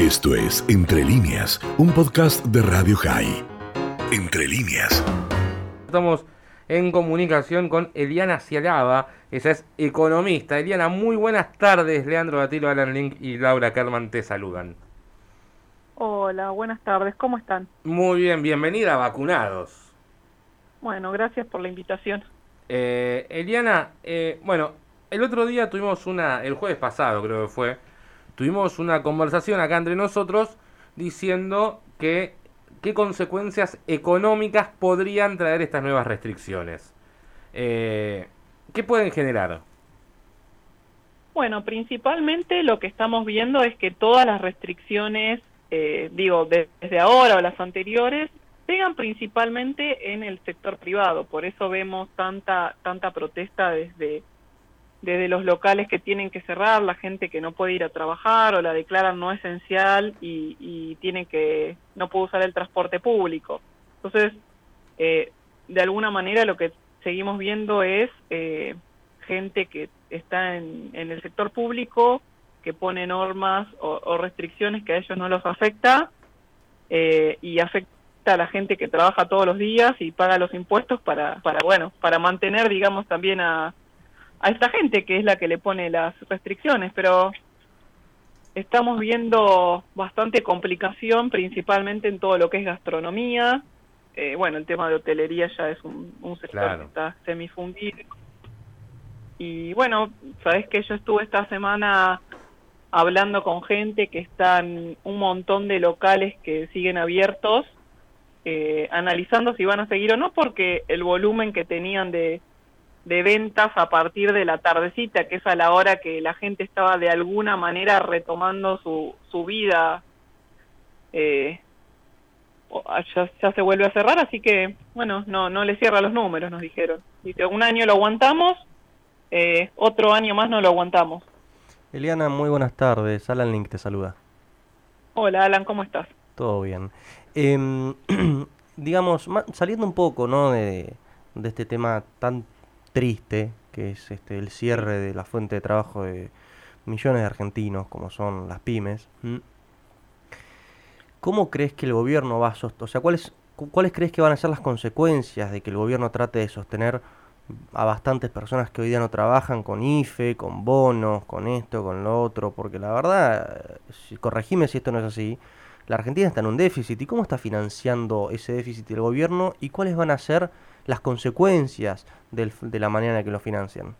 Esto es Entre líneas, un podcast de Radio High. Entre líneas. Estamos en comunicación con Eliana Cialaba, ella es economista. Eliana, muy buenas tardes. Leandro Batilo, Alan Link y Laura Kerman te saludan. Hola, buenas tardes, ¿cómo están? Muy bien, bienvenida a Vacunados. Bueno, gracias por la invitación. Eh, Eliana, eh, bueno, el otro día tuvimos una, el jueves pasado creo que fue, tuvimos una conversación acá entre nosotros diciendo que qué consecuencias económicas podrían traer estas nuevas restricciones. Eh, ¿Qué pueden generar? Bueno, principalmente lo que estamos viendo es que todas las restricciones, eh, digo, desde ahora o las anteriores, pegan principalmente en el sector privado. Por eso vemos tanta tanta protesta desde desde los locales que tienen que cerrar, la gente que no puede ir a trabajar o la declaran no esencial y, y tiene que no puede usar el transporte público. Entonces, eh, de alguna manera lo que seguimos viendo es eh, gente que está en, en, el sector público que pone normas o, o, restricciones que a ellos no los afecta eh, y afecta a la gente que trabaja todos los días y paga los impuestos para, para bueno, para mantener, digamos, también a, a esta gente que es la que le pone las restricciones, pero estamos viendo bastante complicación, principalmente en todo lo que es gastronomía. Eh, bueno, el tema de hotelería ya es un, un sector claro. que está semifundido. Y bueno, sabes que yo estuve esta semana hablando con gente que están un montón de locales que siguen abiertos, eh, analizando si van a seguir o no, porque el volumen que tenían de, de ventas a partir de la tardecita, que es a la hora que la gente estaba de alguna manera retomando su, su vida, eh, ya, ya, se vuelve a cerrar, así que, bueno, no, no le cierra los números, nos dijeron. Dice, un año lo aguantamos, eh, otro año más no lo aguantamos. Eliana, muy buenas tardes. Alan Link te saluda. Hola, Alan, ¿cómo estás? Todo bien. Eh, digamos, saliendo un poco, ¿no?, de, de este tema tan triste, que es este el cierre de la fuente de trabajo de millones de argentinos, como son las pymes. ¿Cómo crees que el gobierno va a sostener, o sea, cuáles, cuáles crees que van a ser las consecuencias de que el gobierno trate de sostener a bastantes personas que hoy día no trabajan con IFE, con bonos, con esto, con lo otro? Porque la verdad, si, corregime si esto no es así, la Argentina está en un déficit. ¿Y cómo está financiando ese déficit el gobierno? ¿Y cuáles van a ser las consecuencias del, de la manera en que lo financian?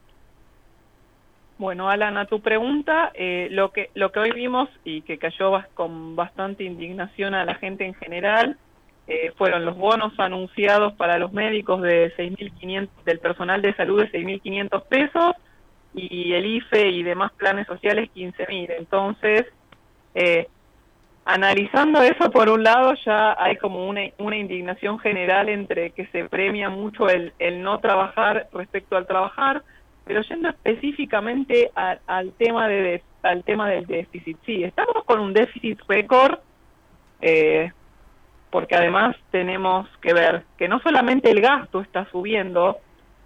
Bueno, Alan, a tu pregunta, eh, lo que lo que hoy vimos y que cayó con bastante indignación a la gente en general eh, fueron los bonos anunciados para los médicos de 6.500 del personal de salud de 6.500 pesos y el IFE y demás planes sociales 15.000. Entonces, eh, analizando eso por un lado ya hay como una, una indignación general entre que se premia mucho el, el no trabajar respecto al trabajar pero yendo específicamente al tema de al tema del déficit. Sí estamos con un déficit récord eh, porque además tenemos que ver que no solamente el gasto está subiendo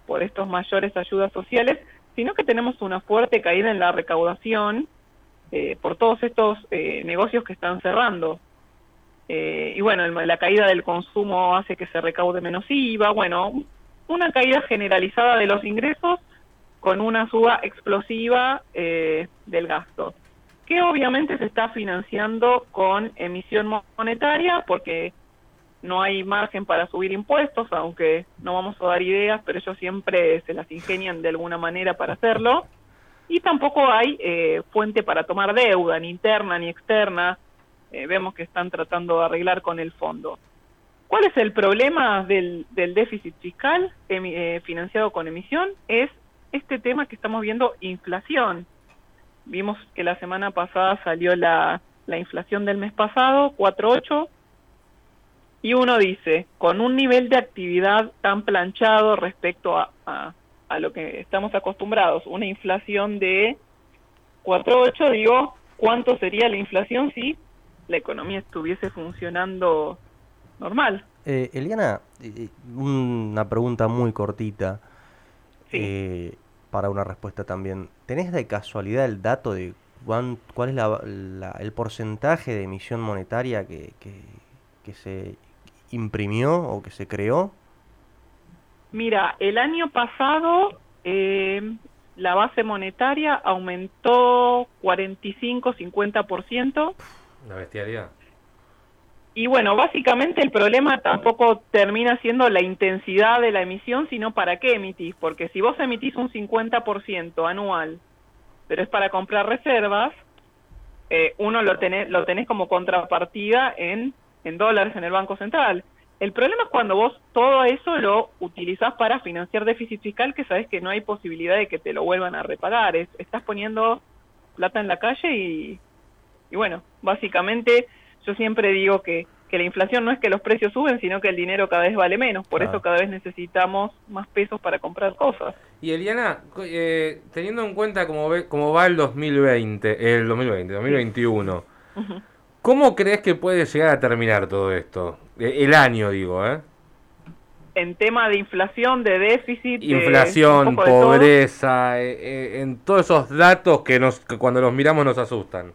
por estos mayores ayudas sociales sino que tenemos una fuerte caída en la recaudación eh, por todos estos eh, negocios que están cerrando. Eh, y bueno, la caída del consumo hace que se recaude menos IVA, bueno, una caída generalizada de los ingresos con una suba explosiva eh, del gasto, que obviamente se está financiando con emisión monetaria porque no hay margen para subir impuestos, aunque no vamos a dar ideas, pero ellos siempre se las ingenian de alguna manera para hacerlo y tampoco hay eh, fuente para tomar deuda, ni interna ni externa. Eh, vemos que están tratando de arreglar con el fondo. ¿Cuál es el problema del, del déficit fiscal eh, financiado con emisión? Es este tema que estamos viendo, inflación. Vimos que la semana pasada salió la, la inflación del mes pasado, 4.8, y uno dice, con un nivel de actividad tan planchado respecto a, a a lo que estamos acostumbrados, una inflación de 4.8, digo, ¿cuánto sería la inflación si la economía estuviese funcionando normal? Eh, Eliana, una pregunta muy cortita sí. eh, para una respuesta también. ¿Tenés de casualidad el dato de cuál es la, la- el porcentaje de emisión monetaria que, que, que se imprimió o que se creó? Mira, el año pasado eh, la base monetaria aumentó 45-50%. Una bestialidad. Y bueno, básicamente el problema tampoco termina siendo la intensidad de la emisión, sino para qué emitís. Porque si vos emitís un 50% anual, pero es para comprar reservas, eh, uno lo tenés, lo tenés como contrapartida en, en dólares en el Banco Central. El problema es cuando vos todo eso lo utilizás para financiar déficit fiscal que sabes que no hay posibilidad de que te lo vuelvan a repagar. Es- estás poniendo plata en la calle y, y bueno, básicamente yo siempre digo que, que la inflación no es que los precios suben, sino que el dinero cada vez vale menos. Por eso cada vez necesitamos más pesos para comprar cosas. Y Eliana, eh, teniendo en cuenta cómo, ve, cómo va el 2020, el 2020, 2021, Ujú. ¿Cómo crees que puede llegar a terminar todo esto? Eh, El año, digo, ¿eh? En tema de inflación, de déficit, Inflación, todo. pobreza, eh, eh, en todos esos datos que, nos, que cuando los miramos nos asustan.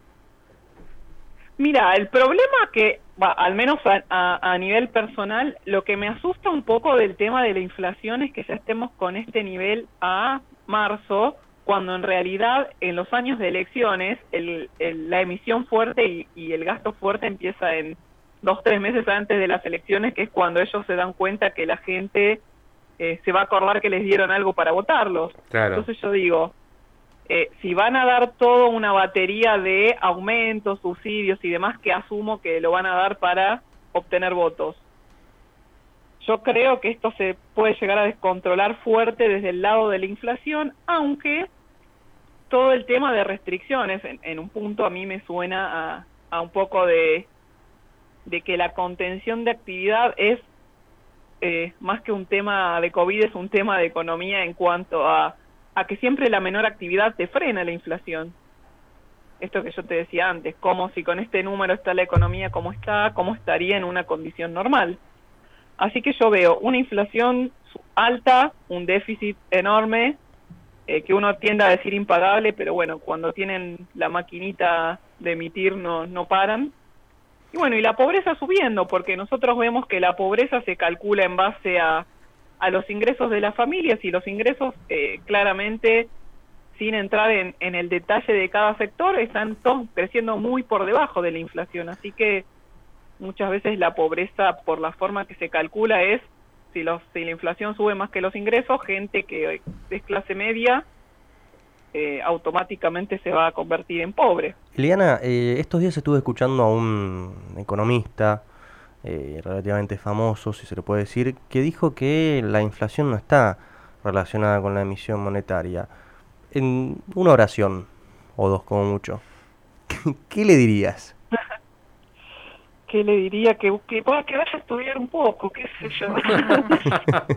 Mira, el problema que, al menos a, a- a nivel personal, lo que me asusta un poco del tema de la inflación es que ya estemos con este nivel a marzo, cuando en realidad en los años de elecciones el- el- la emisión fuerte y, y el gasto fuerte empieza en dos, tres meses antes de las elecciones, que es cuando ellos se dan cuenta que la gente eh, se va a acordar que les dieron algo para votarlos. Claro. Entonces yo digo, eh, si van a dar toda una batería de aumentos, subsidios y demás, que asumo que lo van a dar para obtener votos. Yo creo que esto se puede llegar a descontrolar fuerte desde el lado de la inflación, aunque todo el tema de restricciones en, en un punto a mí me suena a, a un poco de, de que la contención de actividad es eh, más que un tema de COVID, es un tema de economía en cuanto a, a que siempre la menor actividad te frena la inflación. Esto que yo te decía antes, como si con este número está la economía como está, cómo estaría en una condición normal. Así que yo veo una inflación alta, un déficit enorme, eh, que uno tiende a decir impagable, pero bueno, cuando tienen la maquinita de emitir no, no paran. Y bueno, y la pobreza subiendo, porque nosotros vemos que la pobreza se calcula en base a, a los ingresos de las familias y los ingresos eh, claramente, sin entrar en, en el detalle de cada sector, están todos creciendo muy por debajo de la inflación. Así que muchas veces la pobreza, por la forma que se calcula, es si, los, si la inflación sube más que los ingresos, gente que es clase media eh, automáticamente se va a convertir en pobre. Eliana, eh, estos días estuve escuchando a un economista eh, relativamente famoso, si se le puede decir, que dijo que la inflación no está relacionada con la emisión monetaria. En una oración, o dos como mucho, ¿qué le dirías? ¿Qué le diría? Que, que, que vaya a estudiar un poco, qué sé yo.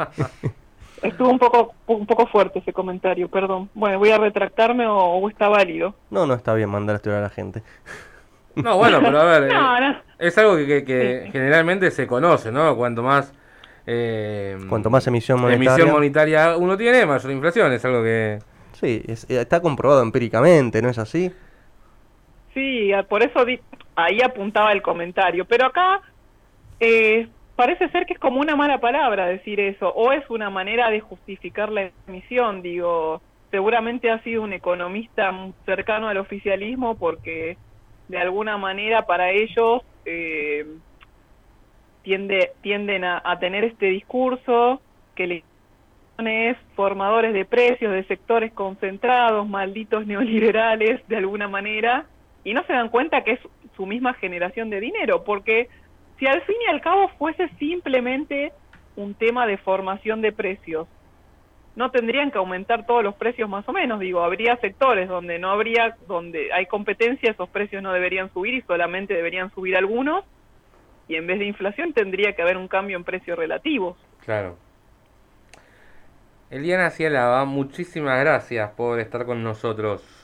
Estuvo un poco un poco fuerte ese comentario, perdón. Bueno, voy a retractarme o, o está válido. No, no está bien mandar a estudiar a la gente. No, bueno, pero a ver, No, eh, no. es algo que, que- que Sí. generalmente se conoce, ¿no? Cuanto más... eh, Cuanto más emisión monetaria. emisión monetaria uno tiene, mayor inflación, es algo que... Sí, es- está comprobado empíricamente, ¿no es así? Sí, por eso ahí apuntaba el comentario. Pero acá eh, parece ser que es como una mala palabra decir eso, o es una manera de justificar la emisión. Digo, seguramente ha sido un economista cercano al oficialismo porque de alguna manera para ellos eh, tiende, tienden a, a tener este discurso que le es formadores de precios de sectores concentrados, malditos neoliberales de alguna manera, y no se dan cuenta que es su misma generación de dinero, porque si al fin y al cabo fuese simplemente un tema de formación de precios, no tendrían que aumentar todos los precios más o menos, digo, habría sectores donde no habría, donde hay competencia, esos precios no deberían subir y solamente deberían subir algunos, y en vez de inflación tendría que haber un cambio en precios relativos. Claro. Eliana Cialaba, muchísimas gracias por estar con nosotros.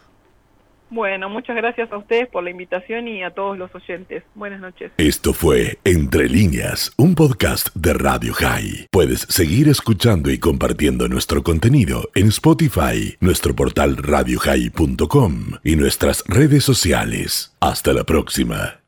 Bueno, muchas gracias a ustedes por la invitación y a todos los oyentes. Buenas noches. Esto fue Entre líneas, un podcast de Radio High. Puedes seguir escuchando y compartiendo nuestro contenido en Spotify, nuestro portal radiohigh.com y nuestras redes sociales. Hasta la próxima.